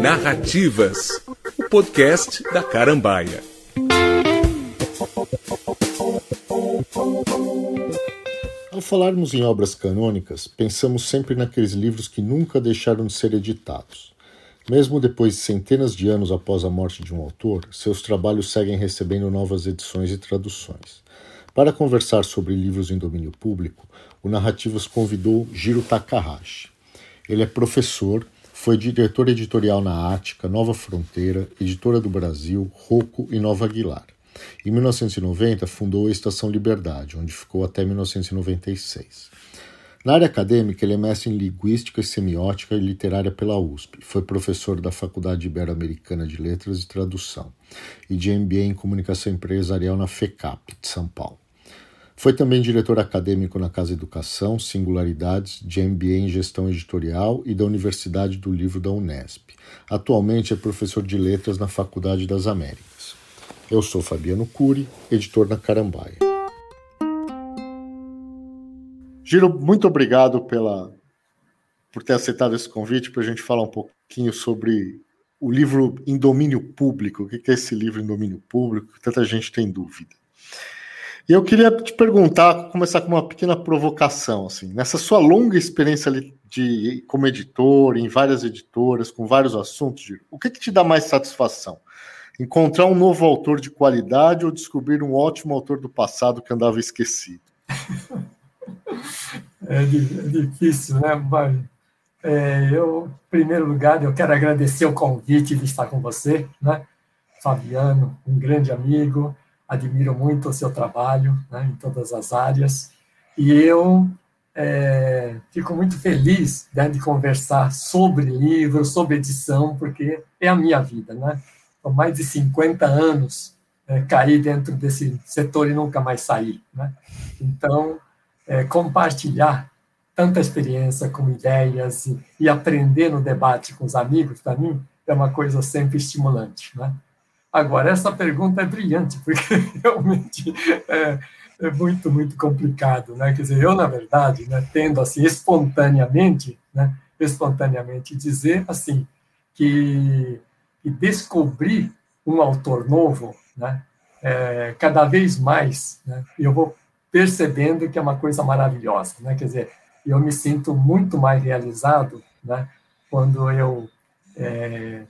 Narrativas, o podcast da Carambaia. Ao falarmos em obras canônicas, pensamos sempre naqueles livros que nunca deixaram de ser editados. Mesmo depois de centenas de anos após a morte de um autor, seus trabalhos seguem recebendo novas edições e traduções. Para conversar sobre livros em domínio público, o Narrativas convidou Jiro Takahashi. Ele é professor, foi diretor editorial na Ática, Nova Fronteira, Editora do Brasil, Rocco e Nova Aguilar. Em 1990, fundou a Estação Liberdade, onde ficou até 1996. Na área acadêmica, ele é mestre em Linguística, Semiótica e Literária pela USP. Foi professor da Faculdade Ibero-Americana de Letras e Tradução e de MBA em Comunicação Empresarial na FECAP, de São Paulo. Foi também diretor acadêmico na Casa Educação, Singularidades, de MBA em Gestão Editorial e da Universidade do Livro da Unesp. Atualmente é professor de letras na Faculdade das Américas. Eu sou Fabiano Cury, editor na Carambaia. Giro, muito obrigado pela, por ter aceitado esse convite para a gente falar um pouquinho sobre o livro em domínio público. O que é esse livro em domínio público? Tanta gente tem dúvida. E eu queria te perguntar, começar com uma pequena provocação, assim, nessa sua longa experiência de como editor, em várias editoras, com vários assuntos, o que, que te dá mais satisfação? Encontrar um novo autor de qualidade ou descobrir um ótimo autor do passado que andava esquecido? É, é difícil, né, Mário? É, eu, em primeiro lugar, eu quero agradecer o convite de estar com você, né? Fabiano, um grande amigo, admiro muito o seu trabalho né, em todas as áreas, e eu é, fico muito feliz né, de conversar sobre livros, sobre edição, porque é a minha vida, né? Há mais de 50 anos é, caí dentro desse setor e nunca mais saí, né? Então, é, compartilhar tanta experiência com ideias e, e aprender no debate com os amigos, para mim, é uma coisa sempre estimulante, né? Agora, essa pergunta é brilhante, porque realmente é, é, muito, muito complicado, né? Quer dizer, eu, na verdade, né, tendo assim, espontaneamente, né, espontaneamente dizer, assim, que, que descobrir um autor novo, né, é, cada vez mais, né, eu vou percebendo que é uma coisa maravilhosa, né? Quer dizer, eu me sinto muito mais realizado, né, quando eu é,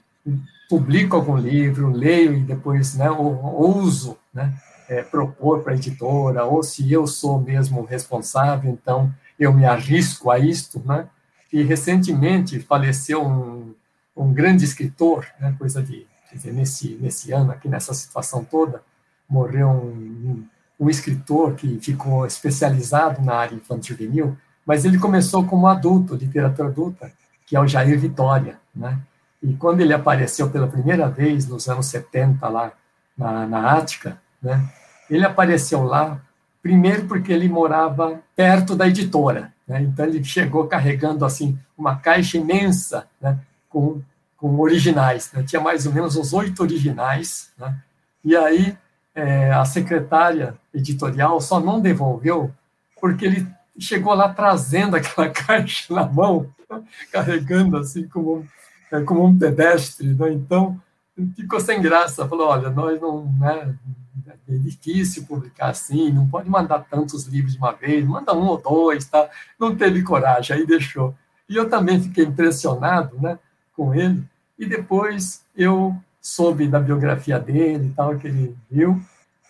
publico algum livro, leio e depois né, ouso né, é, propor para a editora, ou se eu sou mesmo responsável, então eu me arrisco a isto. Né? E recentemente faleceu um, um grande escritor, né, coisa de, dizer, nesse, nesse ano, aqui nessa situação toda, morreu um, um escritor que ficou especializado na área infantil juvenil, mas ele começou como adulto, literatura adulta, que é o Jair Vitória, né? E quando ele apareceu pela primeira vez, nos anos 70, lá na, na Ática, né, ele apareceu lá, primeiro porque ele morava perto da editora. Né, então, ele chegou carregando assim uma caixa imensa né, com, com originais. Né, tinha mais ou menos uns oito originais. Né, e aí, é, a secretária editorial só não devolveu porque ele chegou lá trazendo aquela caixa na mão, carregando assim como como um pedestre, né? então ficou sem graça, falou, olha, nós não, né, é difícil publicar assim, não pode mandar tantos livros de uma vez, manda um ou dois, tá? Não teve coragem, aí deixou. E eu também fiquei impressionado, né, com ele, e depois eu soube da biografia dele e tal, que ele viu,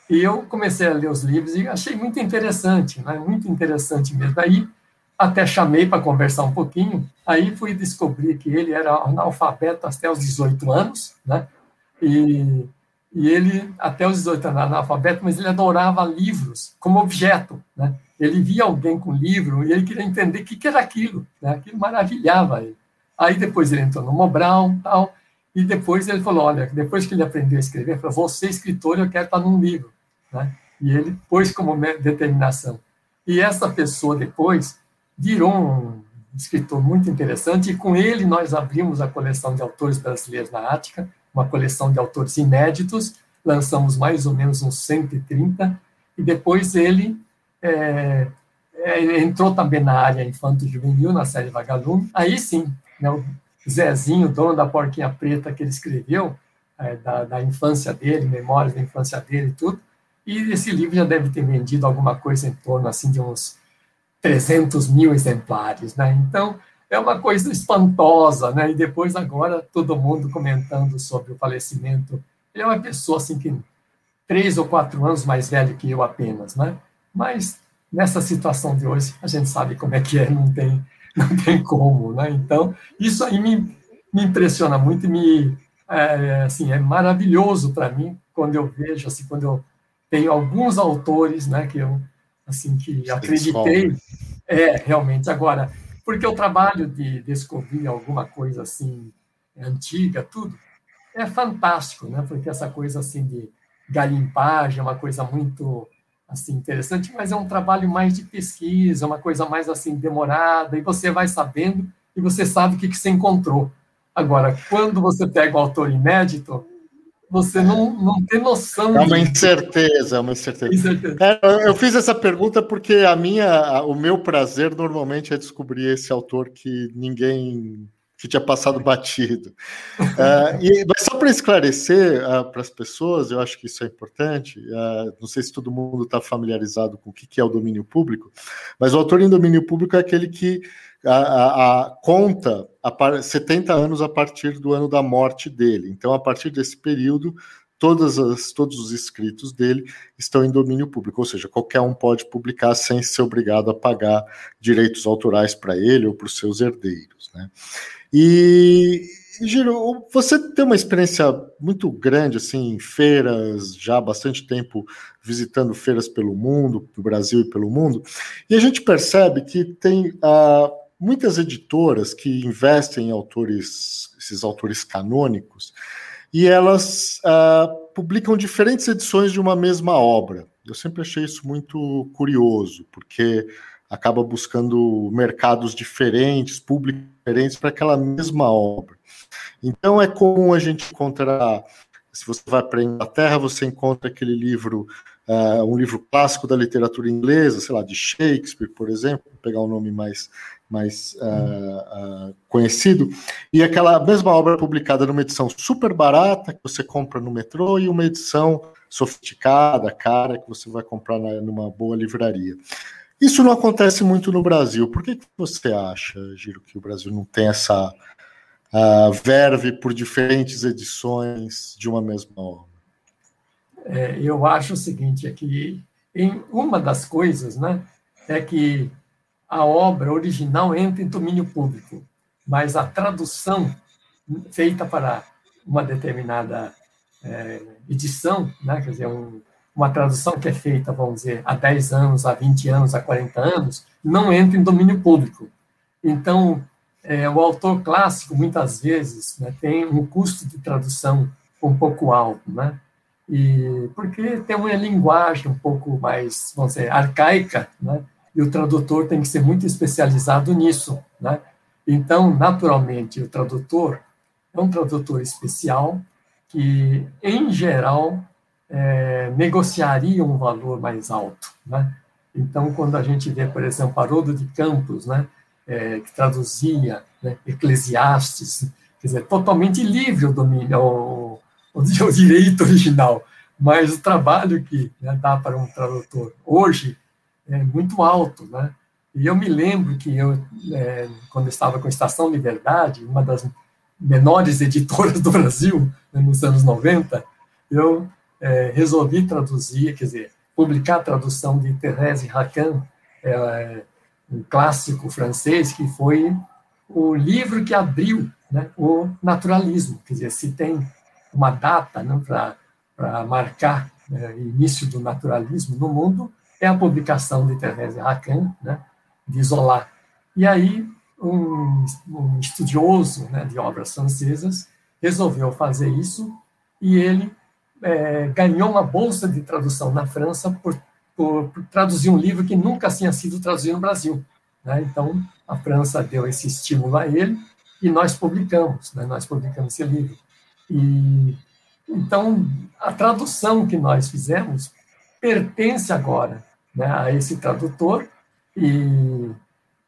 e eu comecei a ler os livros e achei muito interessante, né, muito interessante mesmo. Aí até chamei para conversar um pouquinho, aí fui descobrir que ele era analfabeto até os 18 anos, né? E, e ele, até os 18 anos, analfabeto, mas ele adorava livros como objeto, né? Ele via alguém com livro e ele queria entender o que, que era aquilo, né? Aquilo maravilhava ele. Aí depois ele entrou no Mobral tal, e depois ele falou, olha, depois que ele aprendeu a escrever, ele falou, vou ser escritor, eu quero estar num livro, né? E ele pôs como determinação. E essa pessoa depois virou um escritor muito interessante, e com ele nós abrimos a coleção de autores brasileiros na Ática, uma coleção de autores inéditos, lançamos mais ou menos uns 130, e depois ele é, é, entrou também na área infanto-juvenil, na série Vagalume. Aí sim, né, o Zezinho, dono da Porquinha Preta, que ele escreveu, é, da, da, infância dele, memórias da infância dele e tudo. E esse livro já deve ter vendido alguma coisa em torno assim de uns 300 mil exemplares, né? Então, é uma coisa espantosa, né? E depois agora todo mundo comentando sobre o falecimento. Ele é uma pessoa assim que três ou quatro anos mais velho que eu apenas, né? Mas nessa situação de hoje a gente sabe como é que é, não tem não tem como, né? Então isso aí me, me impressiona muito e me é, assim é maravilhoso para mim quando eu vejo assim quando eu tenho alguns autores, né? Que eu assim que acreditei é realmente agora porque o trabalho de descobrir alguma coisa assim antiga, tudo, é fantástico, né? Porque essa coisa assim de garimpagem é uma coisa muito assim interessante, mas é um trabalho mais de pesquisa, uma coisa mais assim demorada, e você vai sabendo e você sabe o que, que você encontrou. Agora, quando você pega o autor inédito, você não, não tem noção. É uma incerteza, é uma incerteza. incerteza. É, eu fiz essa pergunta porque a minha, o meu prazer normalmente é descobrir esse autor que ninguém que tinha passado batido. uh, e, mas só para esclarecer uh, para as pessoas, eu acho que isso é importante. Uh, não sei se todo mundo está familiarizado com o que, que é o domínio público, mas o autor em domínio público é aquele que a, a, conta a 70 anos a partir do ano da morte dele. Então, a partir desse período, as, todos os escritos dele estão em domínio público, ou seja, qualquer um pode publicar sem ser obrigado a pagar direitos autorais para ele ou para os seus herdeiros. Né? E, Giro, você tem uma experiência muito grande assim, em feiras, já há bastante tempo visitando feiras pelo mundo, no Brasil e pelo mundo, e a gente percebe que tem. Uh, muitas editoras que investem em autores, esses autores canônicos, e elas uh, publicam diferentes edições de uma mesma obra. Eu sempre achei isso muito curioso, porque acaba buscando mercados diferentes, públicos diferentes para aquela mesma obra. Então é comum a gente encontrar, se você vai para a Inglaterra, você encontra aquele livro uh, um livro clássico da literatura inglesa, sei lá, de Shakespeare, por exemplo, vou pegar um nome mais, mais uh, uh, conhecido, e aquela mesma obra publicada numa edição super barata, que você compra no metrô, e uma edição sofisticada, cara, que você vai comprar na, numa boa livraria. Isso não acontece muito no Brasil. Por que, que você acha, Giro, que o Brasil não tem essa uh, verve por diferentes edições de uma mesma obra? É, eu acho o seguinte, é que em uma das coisas, né, é que a obra original entra em domínio público, mas a tradução feita para uma determinada é, edição, né, quer dizer, um, uma tradução que é feita, vamos dizer, há 10 anos, há 20 anos, há 40 anos, não entra em domínio público. Então, é, o autor clássico, muitas vezes, né, tem um custo de tradução um pouco alto, né? E porque tem uma linguagem um pouco mais, vamos dizer, arcaica, né? E o tradutor tem que ser muito especializado nisso, né? Então, naturalmente, o tradutor é um tradutor especial que, em geral, é, negociaria um valor mais alto, né? Então, quando a gente vê, por exemplo, Haroldo de Campos, né, é, que traduzia né, Eclesiastes, quer dizer, totalmente livre o domínio, o, o direito original, mas o trabalho que né, dá para um tradutor hoje é muito alto, né? E eu me lembro que eu, é, quando estava com Estação Liberdade, uma das menores editoras do Brasil, né, nos anos 90, eu é, resolvi traduzir, quer dizer, publicar a tradução de Thérèse Racan, é, um clássico francês, que foi o livro que abriu né, o naturalismo. Quer dizer, se tem uma data né, para marcar né, início do naturalismo no mundo, é a publicação de Thérèse Racan, né, de Zola. E aí, um, um estudioso né, de obras francesas resolveu fazer isso e ele é, ganhou uma bolsa de tradução na França por, por, por, traduzir um livro que nunca tinha sido traduzido no Brasil. Né? Então, a França deu esse estímulo a ele e nós publicamos, né? nós publicamos esse livro. E então a tradução que nós fizemos pertence agora né, a esse tradutor E,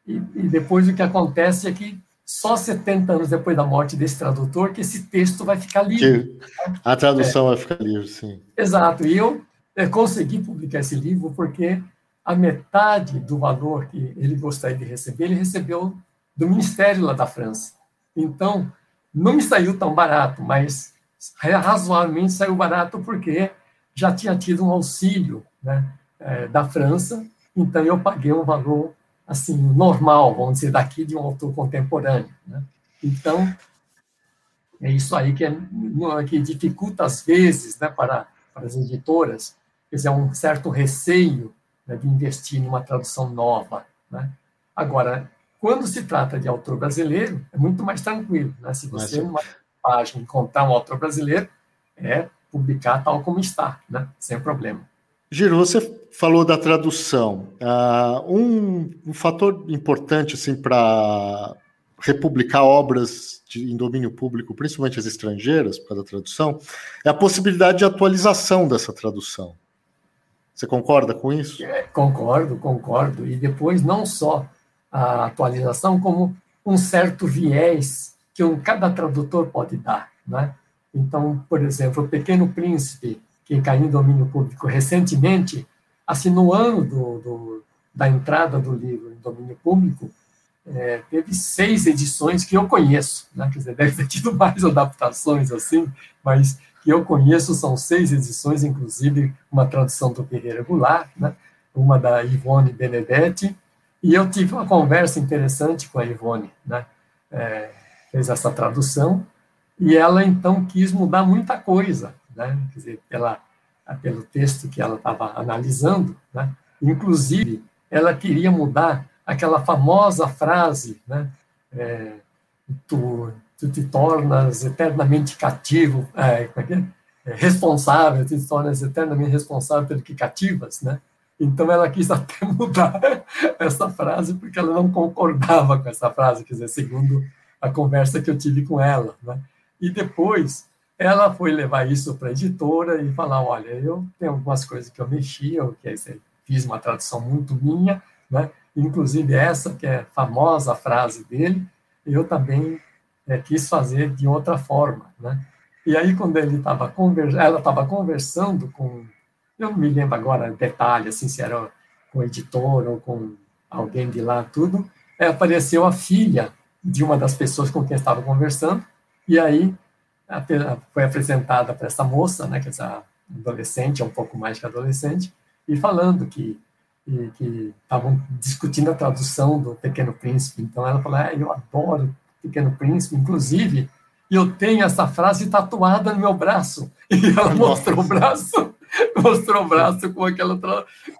e, e, depois o que acontece é que só 70 anos depois da morte desse tradutor que esse texto vai ficar livre. a tradução é. vai ficar livre, sim. Exato. E eu consegui publicar esse livro porque a metade do valor que ele gostaria de receber, ele recebeu do Ministério lá da França. Então, não me saiu tão barato, mas razoavelmente saiu barato porque já tinha tido um auxílio né, é, da França, então eu paguei um valor assim normal, vamos dizer, daqui de um autor contemporâneo. Né? Então, é isso aí que, é, que dificulta às vezes né, para, para as editoras, quer dizer, um certo receio né, de investir numa tradução nova. Né? Agora, quando se trata de autor brasileiro, é muito mais tranquilo. Né? Se você, Mas, numa página, encontrar um autor brasileiro, é publicar tal como está, né? sem problema. Giro, você falou da tradução. Uh, um, um, fator importante assim, para republicar obras de, em domínio público, principalmente as estrangeiras, por causa da tradução, é a possibilidade de atualização dessa tradução. Você concorda com isso? É, concordo, concordo. E depois, não só a atualização, como um certo viés que um, cada tradutor pode dar. Né? Então, por exemplo, O Pequeno Príncipe, que caiu em domínio público recentemente, assim, no ano do, do da entrada do livro em domínio público, é, teve seis edições que eu conheço, né? quer dizer, deve ter tido mais adaptações assim, mas que eu conheço são seis edições, inclusive uma tradução do Ferreira Goulart, né? uma da Ivone Benedetti, e eu tive uma conversa interessante com a Ivone, né? É, fez essa tradução, e ela então quis mudar muita coisa, né? Quer dizer, pela, pelo texto que ela estava analisando, né? Inclusive, ela queria mudar aquela famosa frase, né? É, tu, tu te tornas eternamente cativo, é, é, é? é, responsável, tu te tornas eternamente responsável pelo que cativas, né? Então ela quis até mudar essa frase porque ela não concordava com essa frase, quer dizer, segundo a conversa que eu tive com ela, né? E depois ela foi levar isso para a editora e falar, olha, eu tenho algumas coisas que eu mexi, eu fiz uma tradução muito minha, né? Inclusive essa que é famosa frase dele, eu também é, quis fazer de outra forma, né? E aí quando ele estava conver... ela estava conversando com, eu não me lembro agora detalhe, assim, se era com o editor ou com alguém de lá, tudo, é, apareceu a filha de uma das pessoas com quem estava conversando e aí foi apresentada para essa moça, né, que é essa adolescente, é um pouco mais que adolescente, e falando que que estavam discutindo a tradução do Pequeno Príncipe. Então ela falou: ah, "Eu adoro Pequeno Príncipe, inclusive eu tenho essa frase tatuada no meu braço". E ela mostrou o braço, mostrou o braço com aquela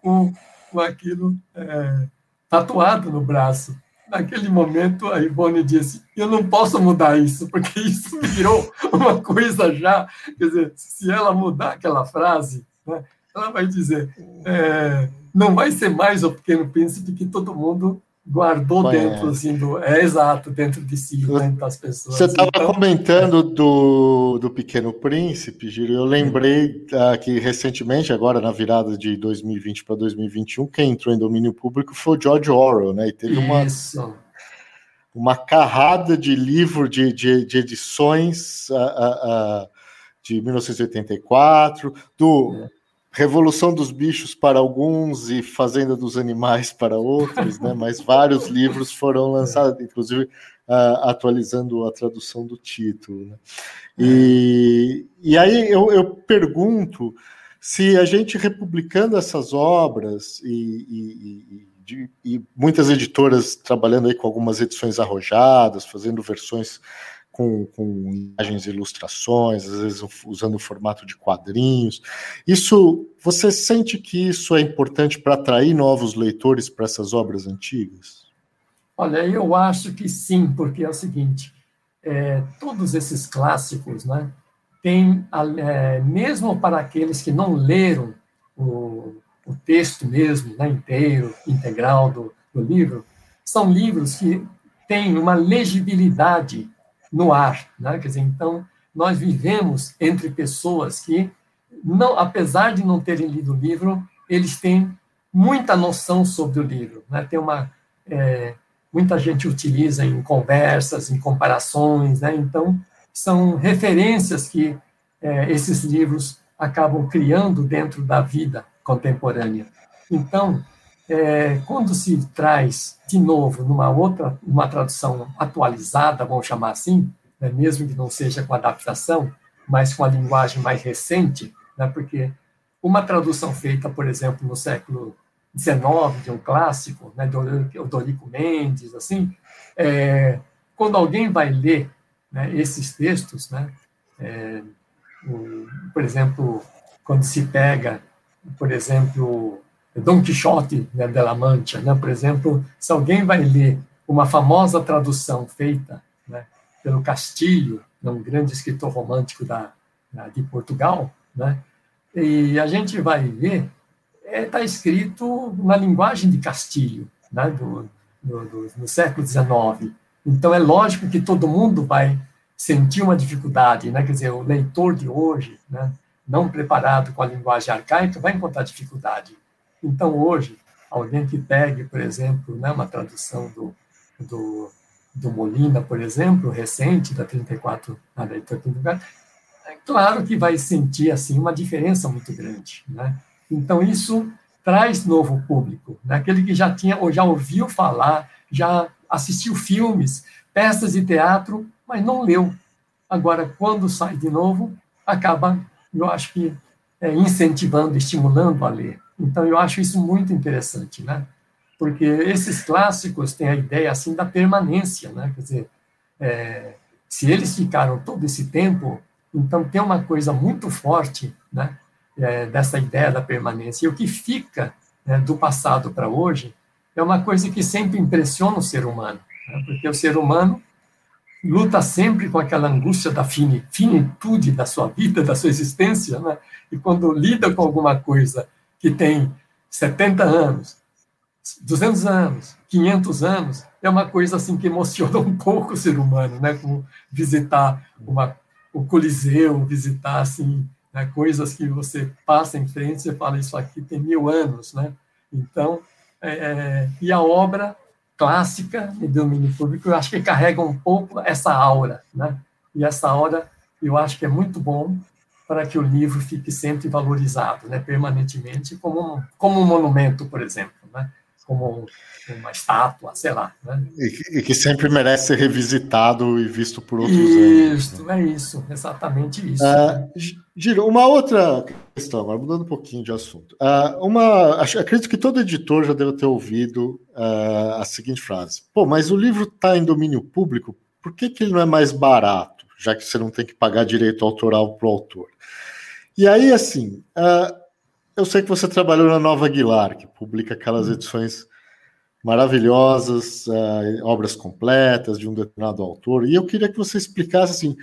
com, com aquilo é, tatuado no braço naquele momento, a Ivone disse: Eu não posso mudar isso, porque isso virou uma coisa já. Quer dizer, se ela mudar aquela frase, né, ela vai dizer: é, Não vai ser mais o Pequeno Príncipe que todo mundo guardou dentro, assim, do, é exato, dentro de si, dentro das pessoas. Você estava então, comentando do, do Pequeno Príncipe, Giro, eu lembrei uh, que recentemente, agora na virada de 2020 para 2021, quem entrou em domínio público foi o George Orwell, né? E teve uma, Isso. uma carrada de livro de, de, de edições uh, uh, de 1984, do... É Revolução dos Bichos para alguns e Fazenda dos Animais para outros, né? Mas vários livros foram lançados, inclusive uh, atualizando a tradução do título. Né? E, e aí eu, eu, pergunto se a gente republicando essas obras e, e, de, e muitas editoras trabalhando aí com algumas edições arrojadas, fazendo versões com, com imagens ilustrações, às vezes usando o formato de quadrinhos. Isso, você sente que isso é importante para atrair novos leitores para essas obras antigas? Olha, eu acho que sim, porque é o seguinte: é, todos esses clássicos, né, tem, é, mesmo para aqueles que não leram o, o texto mesmo, né, inteiro, integral do, do livro, são livros que têm uma legibilidade no ar, né? Quer dizer, então nós vivemos entre pessoas que não, apesar de não terem lido o livro, eles têm muita noção sobre o livro. Né? Tem uma é, muita gente utiliza em conversas, em comparações, né? Então são referências que é, esses livros acabam criando dentro da vida contemporânea. Então, é, quando se traz de novo numa outra, uma tradução atualizada, vamos chamar assim, né, mesmo que não seja com adaptação, mas com a linguagem mais recente, né, porque uma tradução feita, por exemplo, no século XIX de um clássico, né, do Dorico Mendes, assim, é, quando alguém vai ler né, esses textos, né, é, o, por exemplo, quando se pega, por exemplo, Dom Quixote né, de la Mancha, né, por exemplo, se alguém vai ler uma famosa tradução feita né, pelo Castilho, um grande escritor romântico da de Portugal, né, e a gente vai ver está é, tá escrito na linguagem de Castilho, né, do, do, do, no século XIX. Então, é lógico que todo mundo vai sentir uma dificuldade, né? quer dizer, o leitor de hoje, né, não preparado com a linguagem arcaica, vai encontrar dificuldade. Então, hoje, alguém que pegue, por exemplo, né, uma tradução do, do, do Molina, por exemplo, recente, da 34, da 34, é claro que vai sentir assim uma diferença muito grande, né? Então, isso traz novo público, né? aquele que já tinha ou já ouviu falar, já assistiu filmes, peças de teatro, mas não leu. Agora, quando sai de novo, acaba, eu acho que, é, incentivando, estimulando a ler. Então, eu acho isso muito interessante, né? Porque esses clássicos têm a ideia, assim, da permanência, né? Quer dizer, é, se eles ficaram todo esse tempo, então tem uma coisa muito forte, né? é, dessa ideia da permanência. E o que fica né, do passado para hoje é uma coisa que sempre impressiona o ser humano, né, porque o ser humano luta sempre com aquela angústia da finitude da sua vida, da sua existência, né, e quando lida com alguma coisa que tem 70 anos, 200 anos, 500 anos, é uma coisa assim que emociona um pouco o ser humano, né? Como visitar uma, o Coliseu, visitar assim né, coisas que você passa em frente e fala, isso aqui tem mil anos, né? Então, é, é, e a obra clássica de domínio público, eu acho que carrega um pouco essa aura, né? E essa aura, eu acho que é muito bom para que o livro fique sempre valorizado, né, permanentemente, como um, como um monumento, por exemplo, né? como uma estátua, sei lá. Né? E, que, e, que, sempre merece ser revisitado e visto por outros isso, anos. Né? é isso, exatamente isso. Uh, Giro, uma outra questão, agora mudando um pouquinho de assunto. Uh, uma, acredito que todo editor já deve ter ouvido uh, a seguinte frase: Pô, mas o livro está em domínio público, por que, que ele não é mais barato, já que você não tem que pagar direito autoral para o autor? E aí, assim, uh, eu sei que você trabalhou na Nova Aguilar, que publica aquelas hum. edições maravilhosas, uh, obras completas de um determinado autor, e eu queria que você explicasse assim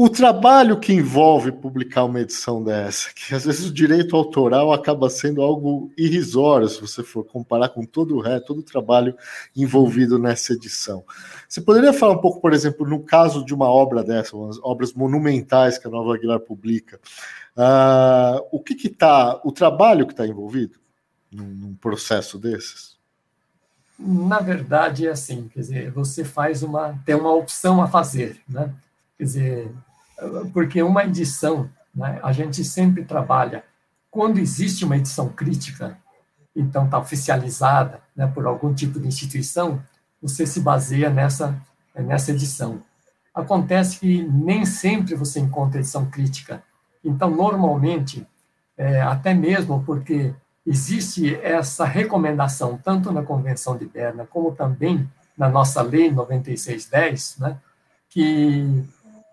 o trabalho que envolve publicar uma edição dessa, que às vezes o direito autoral acaba sendo algo irrisório se você for comparar com todo o resto, todo o trabalho envolvido nessa edição. Você poderia falar um pouco, por exemplo, no caso de uma obra dessa, obras monumentais que a Nova Aguilar publica, uh, o que está, o trabalho que está envolvido num, num processo desses? Na verdade é assim, quer dizer, você faz uma, tem uma opção a fazer, né? Quer dizer, porque uma edição, né, a gente sempre trabalha, quando existe uma edição crítica, então está oficializada né, por algum tipo de instituição, você se baseia nessa, nessa edição. Acontece que nem sempre você encontra edição crítica. Então, normalmente, é, até mesmo porque existe essa recomendação, tanto na Convenção de Berna, como também na nossa Lei 9610, né, que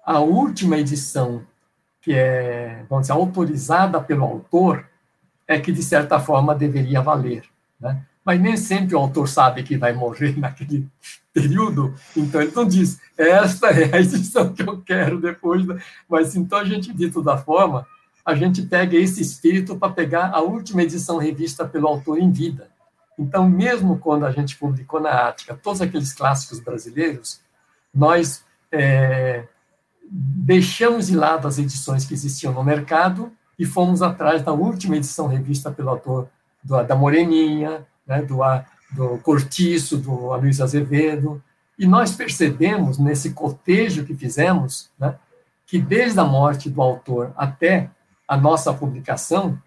a última edição, que é, vamos dizer, autorizada pelo autor, é que, de certa forma, deveria valer. Né? Mas nem sempre o autor sabe que vai morrer naquele período, então ele não diz, esta é a edição que eu quero depois. Mas então a gente, de toda forma, a gente pega esse espírito para pegar a última edição revista pelo autor em vida. Então, mesmo quando a gente publicou na Ática todos aqueles clássicos brasileiros, nós é, deixamos de lado as edições que existiam no mercado e fomos atrás da última edição revista pelo autor do, da Moreninha, né, do, do Cortiço, do Luiz Azevedo, e nós percebemos nesse cotejo que fizemos, né, que desde a morte do autor até a nossa publicação,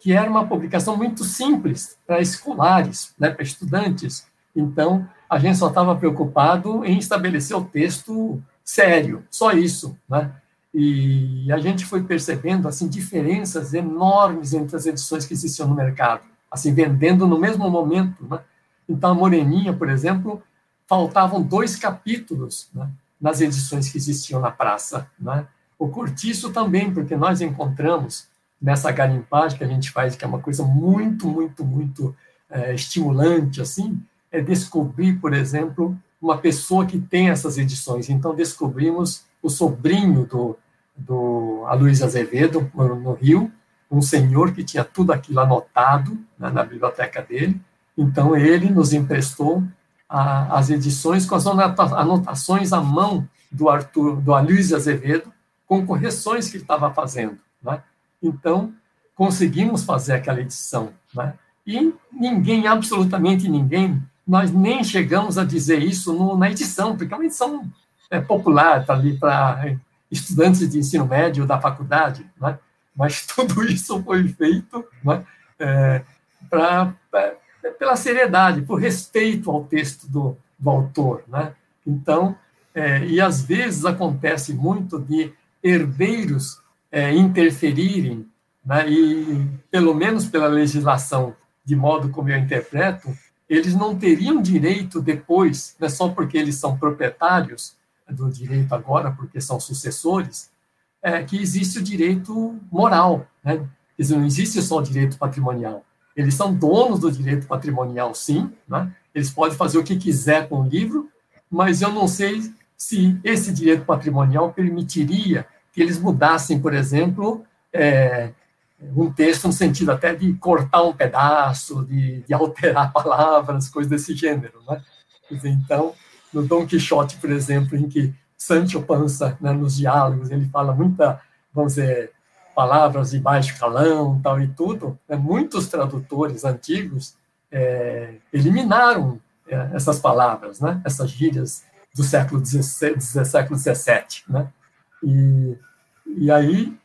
que era uma publicação muito simples para escolares, né, para estudantes. Então, a gente só estava preocupado em estabelecer o texto sério, só isso, né? E a gente foi percebendo assim diferenças enormes entre as edições que existiam no mercado, assim vendendo no mesmo momento, né? Então a Moreninha, por exemplo, faltavam dois capítulos né, nas edições que existiam na praça, né? O Cortiço também, porque nós encontramos nessa garimpagem que a gente faz, que é uma coisa muito, muito, muito é, estimulante, assim, é descobrir, por exemplo, uma pessoa que tem essas edições. Então, descobrimos o sobrinho do, do Aloysio Azevedo, no Rio, um senhor que tinha tudo aquilo anotado né, na biblioteca dele. Então, ele nos emprestou a, as edições com as anotações à mão do Arthur, do Aloysio Azevedo, com correções que ele estava fazendo. Né? Então, conseguimos fazer aquela edição. Né? E ninguém, absolutamente ninguém, nós nem chegamos a dizer isso no, na edição, porque é uma edição é, popular, está ali para estudantes de ensino médio da faculdade, né? mas tudo isso foi feito né? é, pra, pra, pela seriedade, por respeito ao texto do, do autor. Né? Então, é, e às vezes acontece muito de herdeiros é, interferirem, né? e pelo menos pela legislação, de modo como eu interpreto, eles não teriam direito depois, não é só porque eles são proprietários do direito agora, porque são sucessores, é, que existe o direito moral. Né? Não existe só o direito patrimonial. Eles são donos do direito patrimonial, sim. Né? Eles podem fazer o que quiser com o livro, mas eu não sei se esse direito patrimonial permitiria que eles mudassem, por exemplo, é, um texto no sentido até de cortar um pedaço, de, de alterar palavras, coisas desse gênero. Né? Então, no Dom Quixote, por exemplo, em que Sancho Panza, né, nos diálogos, ele fala muita, vamos dizer, palavras de baixo calão tal e tudo, né, muitos tradutores antigos é, eliminaram é, essas palavras, né, essas gírias do século XVI, século XVII, né, e, e aí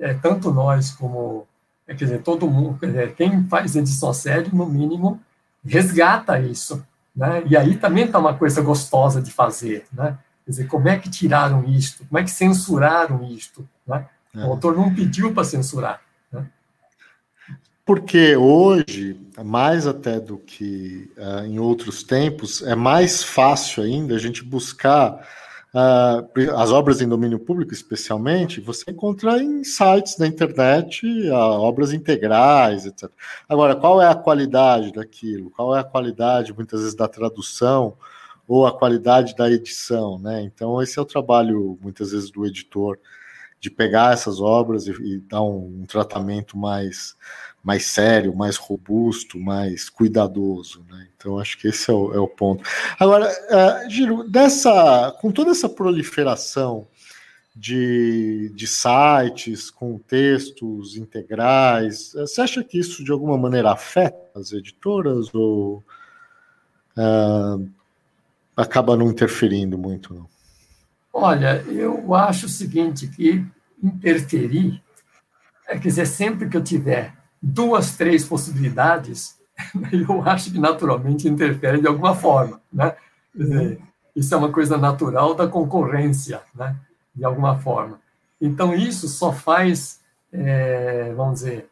é, tanto nós como, é, quer dizer, todo mundo, dizer, quem faz edição série, no mínimo, resgata isso. Né? E aí também está uma coisa gostosa de fazer. Né? Quer dizer, como é que tiraram isto? Como é que censuraram isto? Né? É. O autor não pediu para censurar. Né? Porque hoje, mais até do que uh, em outros tempos, é mais fácil ainda a gente buscar as obras em domínio público, especialmente, você encontra em sites da internet uh, obras integrais, etc. Agora, qual é a qualidade daquilo? Qual é a qualidade, muitas vezes, da tradução ou a qualidade da edição? Né? Então, esse é o trabalho, muitas vezes, do editor, de pegar essas obras e, e dar um, um tratamento mais mais sério, mais robusto, mais cuidadoso. Né? Então, acho que esse é o, é o ponto. Agora, uh, Giro, dessa, com toda essa proliferação de, de sites com textos integrais, eh, você acha que isso de alguma maneira afeta as editoras ou uh, acaba não interferindo muito? Não? Olha, eu acho o seguinte, que interferir, é, quer dizer, sempre que eu tiver duas, três possibilidades, eu acho que naturalmente interfere de alguma forma, né? Dizer, isso é uma coisa natural da concorrência, né? De alguma forma. Então isso só faz, é, vamos dizer,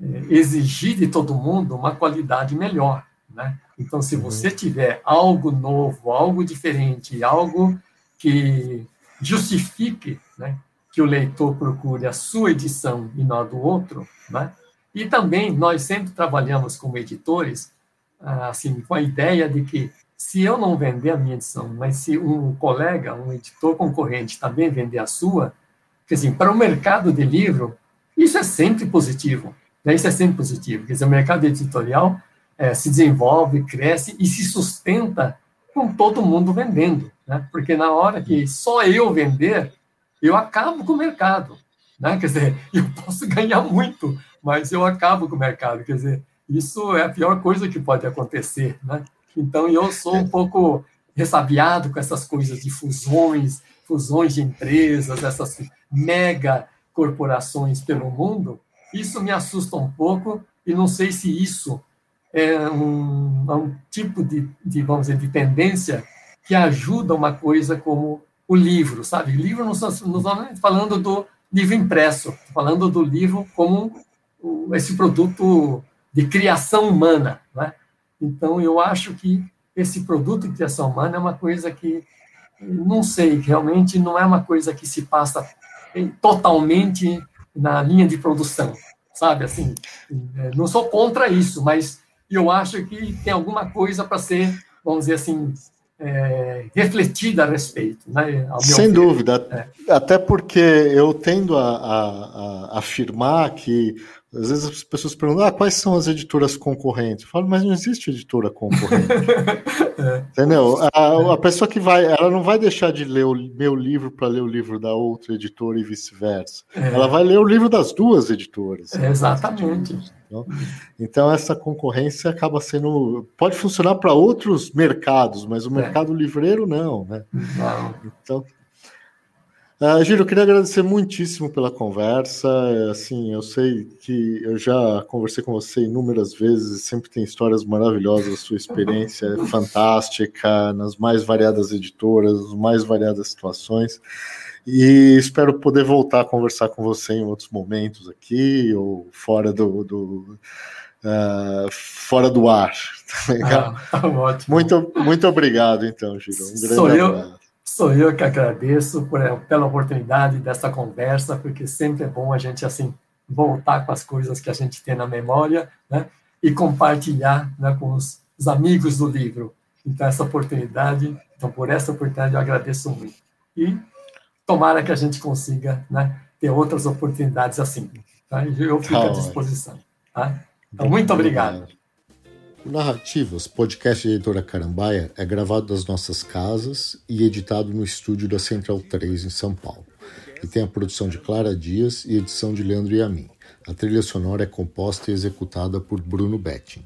é, exigir de todo mundo uma qualidade melhor, né? Então se você tiver algo novo, algo diferente, algo que justifique, né? Que o leitor procure a sua edição e não a do outro, né? E também nós sempre trabalhamos como editores, ah, assim, com a ideia de que se eu não vender a minha edição, mas se um colega, um editor concorrente também vender a sua, quer dizer, para o mercado de livro, isso é sempre positivo. Né? Isso é sempre positivo. Quer dizer, o mercado editorial é, se desenvolve, cresce e se sustenta com todo mundo vendendo. Né? Porque na hora que só eu vender, eu acabo com o mercado. Né? Quer dizer, eu posso ganhar muito, mas eu acabo com o mercado. Quer dizer, isso é a pior coisa que pode acontecer, né? Então eu sou um pouco ressabiado com essas coisas de fusões, fusões de empresas, essas mega corporações pelo mundo. Isso me assusta um pouco e não sei se isso é um, é um tipo de, de, vamos dizer, de tendência que ajuda uma coisa como o livro, sabe? Livro não estamos falando do livro impresso, falando do livro como esse produto de criação humana, né? Então eu acho que esse produto de criação humana é uma coisa que não sei, realmente não é uma coisa que se passa totalmente na linha de produção, sabe? Assim, é, não sou contra isso, mas eu acho que tem alguma coisa para ser, vamos dizer assim, é, refletida a respeito. Né, Sem dúvida, é. até porque eu tendo a, a, a, afirmar que às vezes as pessoas perguntam ah, quais são as editoras concorrentes. Eu falo, mas não existe editora concorrente. é. Entendeu? A, a, pessoa que vai, ela não vai deixar de ler o meu livro para ler o livro da outra editora e vice-versa. É. Ela vai ler o livro das duas editoras. exatamente. Então, então, essa concorrência acaba sendo. Pode funcionar para outros mercados, mas o é. mercado livreiro não, né? Não. Então. Uh, Giro, eu queria agradecer muitíssimo pela conversa. Assim, eu sei que eu já conversei com você inúmeras vezes, sempre tem histórias maravilhosas, a sua experiência é fantástica nas mais variadas editoras, nas mais variadas situações. E espero poder voltar a conversar com você em outros momentos aqui ou fora do, do uh, fora do ar. Tá ah, ótimo. Muito, muito obrigado, então, Giro. Um grande sou eu, sou eu que agradeço por, pela oportunidade dessa conversa, porque sempre é bom a gente assim voltar com as coisas que a gente tem na memória, né? E compartilhar né, com os, os amigos do livro. Então, essa oportunidade, então, por essa oportunidade, eu agradeço muito. E tomara que a gente consiga né, ter outras oportunidades assim. Tá? Eu fico tá à disposição. Tá? Então, muito obrigado. O Narrativas, podcast da editora Carambaia, é gravado das nossas casas e editado no estúdio da Central 3 em São Paulo. E tem a produção de Clara Dias e edição de Leandro Yamin. A trilha sonora é composta e executada por Bruno Betting.